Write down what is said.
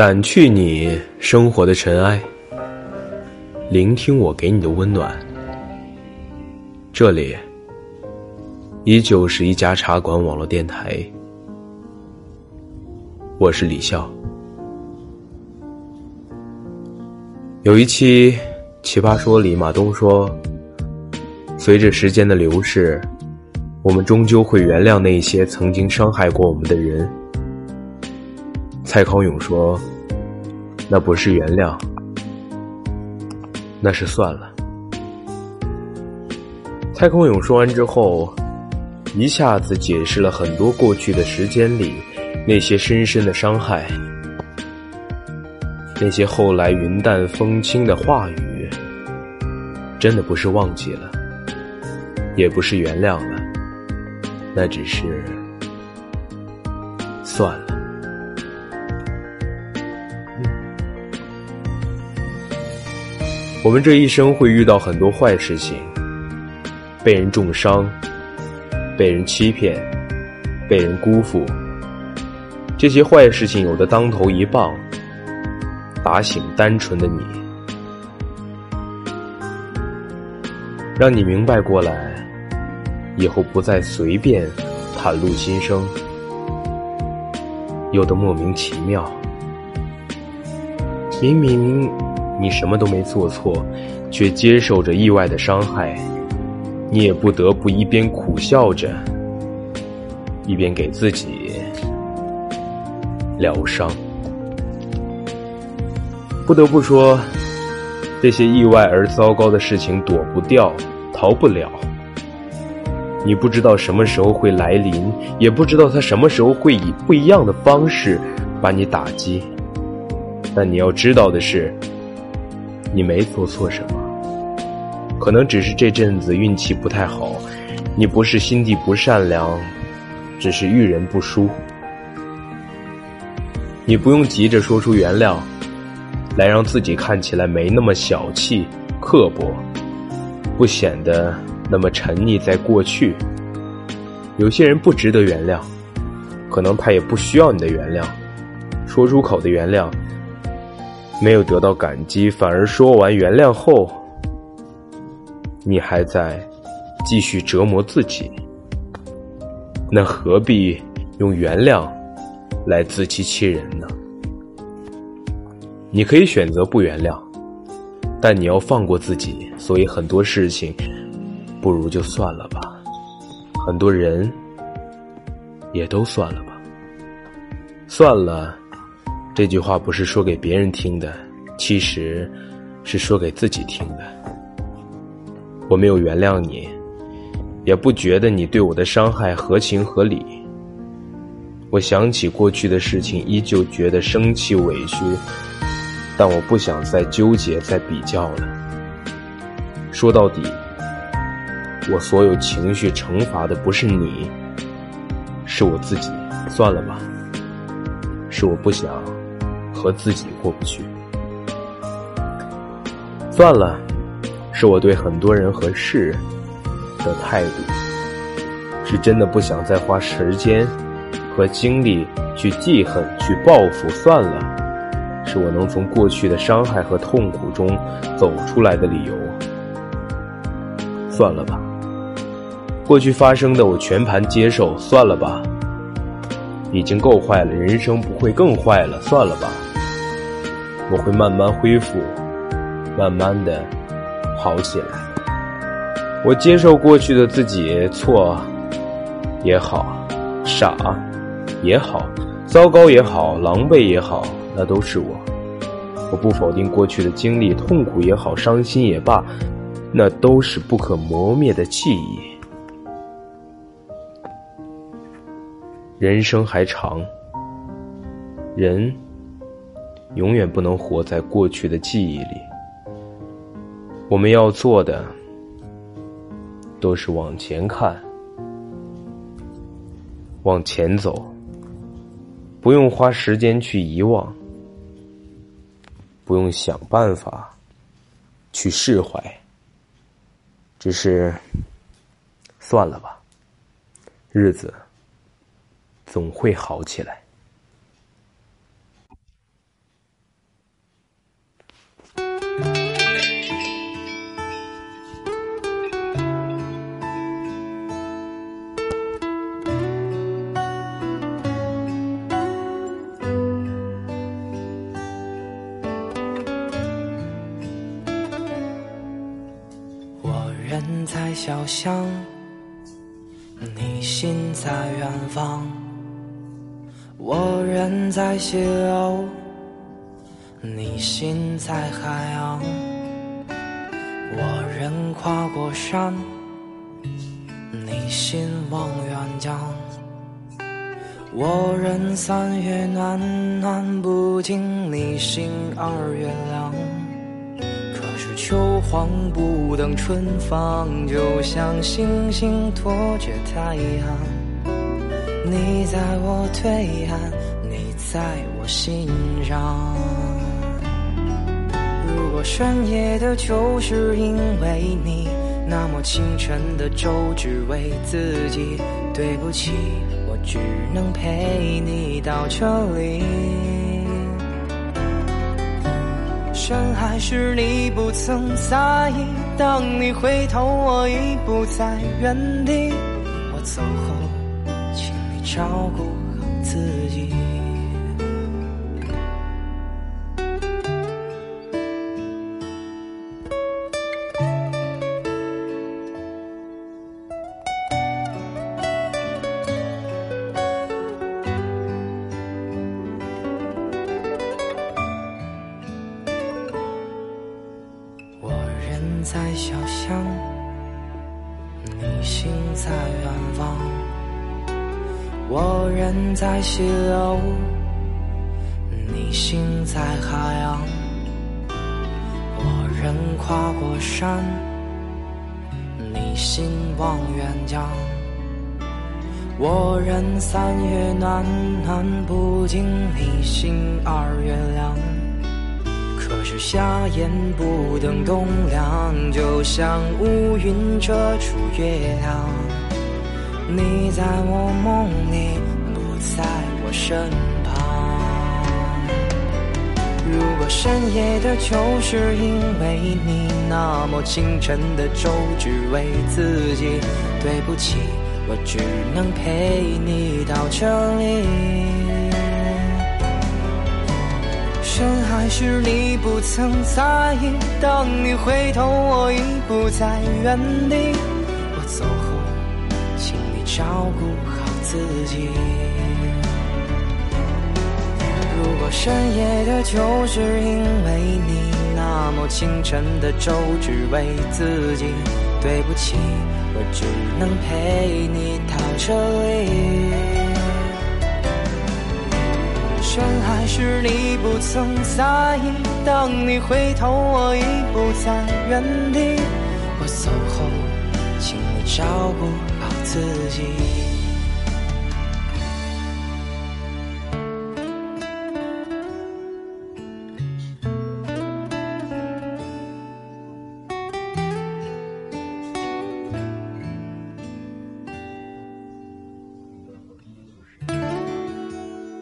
掸去你生活的尘埃，聆听我给你的温暖。这里依旧是一家茶馆网络电台，我是李笑。有一期《奇葩说》里，马东说：“随着时间的流逝，我们终究会原谅那些曾经伤害过我们的人。”蔡康永说：“那不是原谅，那是算了。”蔡康永说完之后，一下子解释了很多过去的时间里那些深深的伤害，那些后来云淡风轻的话语，真的不是忘记了，也不是原谅了，那只是算了。我们这一生会遇到很多坏事情，被人重伤，被人欺骗，被人辜负。这些坏事情有的当头一棒，打醒单纯的你，让你明白过来，以后不再随便袒露心声。有的莫名其妙，明明。你什么都没做错，却接受着意外的伤害，你也不得不一边苦笑着，一边给自己疗伤。不得不说，这些意外而糟糕的事情躲不掉，逃不了。你不知道什么时候会来临，也不知道他什么时候会以不一样的方式把你打击。但你要知道的是。你没做错什么，可能只是这阵子运气不太好。你不是心地不善良，只是遇人不淑。你不用急着说出原谅，来让自己看起来没那么小气、刻薄，不显得那么沉溺在过去。有些人不值得原谅，可能他也不需要你的原谅。说出口的原谅。没有得到感激，反而说完原谅后，你还在继续折磨自己，那何必用原谅来自欺欺人呢？你可以选择不原谅，但你要放过自己。所以很多事情，不如就算了吧。很多人，也都算了吧。算了。这句话不是说给别人听的，其实是说给自己听的。我没有原谅你，也不觉得你对我的伤害合情合理。我想起过去的事情，依旧觉得生气委屈，但我不想再纠结、再比较了。说到底，我所有情绪惩罚的不是你，是我自己。算了吧，是我不想。和自己过不去，算了，是我对很多人和事的态度，是真的不想再花时间和精力去记恨、去报复。算了，是我能从过去的伤害和痛苦中走出来的理由。算了吧，过去发生的我全盘接受。算了吧，已经够坏了，人生不会更坏了。算了吧。我会慢慢恢复，慢慢的好起来。我接受过去的自己错也好，傻也好，糟糕也好，狼狈也好，那都是我。我不否定过去的经历，痛苦也好，伤心也罢，那都是不可磨灭的记忆。人生还长，人。永远不能活在过去的记忆里。我们要做的，都是往前看，往前走，不用花时间去遗忘，不用想办法去释怀，只是算了吧，日子总会好起来。小巷，你心在远方，我人在西楼，你心在海洋。我人跨过山，你心望远江。我人三月暖暖不尽，你心二月凉。秋黄不等春放，就像星星拖着太阳。你在我对岸，你在我心上。如果深夜的酒是因为你，那么清晨的粥只为自己。对不起，我只能陪你到这里。深还是你不曾在意，当你回头，我已不在原地。我走后，请你照顾好自己。在小巷，你心在远方。我人在西楼，你心在海洋。我人跨过山，你心望远江。我人三月暖暖不尽，你心二月凉。可是夏夜不等冬凉，就像乌云遮住月亮。你在我梦里，不在我身旁。如果深夜的酒是因为你，那么清晨的粥只为自己。对不起，我只能陪你到这里。深海时你不曾在意，当你回头，我已不在原地。我走后，请你照顾好自己。如果深夜的酒是因为你，那么清晨的粥只为自己。对不起，我只能陪你到这里。是你不曾在意，当你回头，我已不在原地。我走后，请你照顾好自己。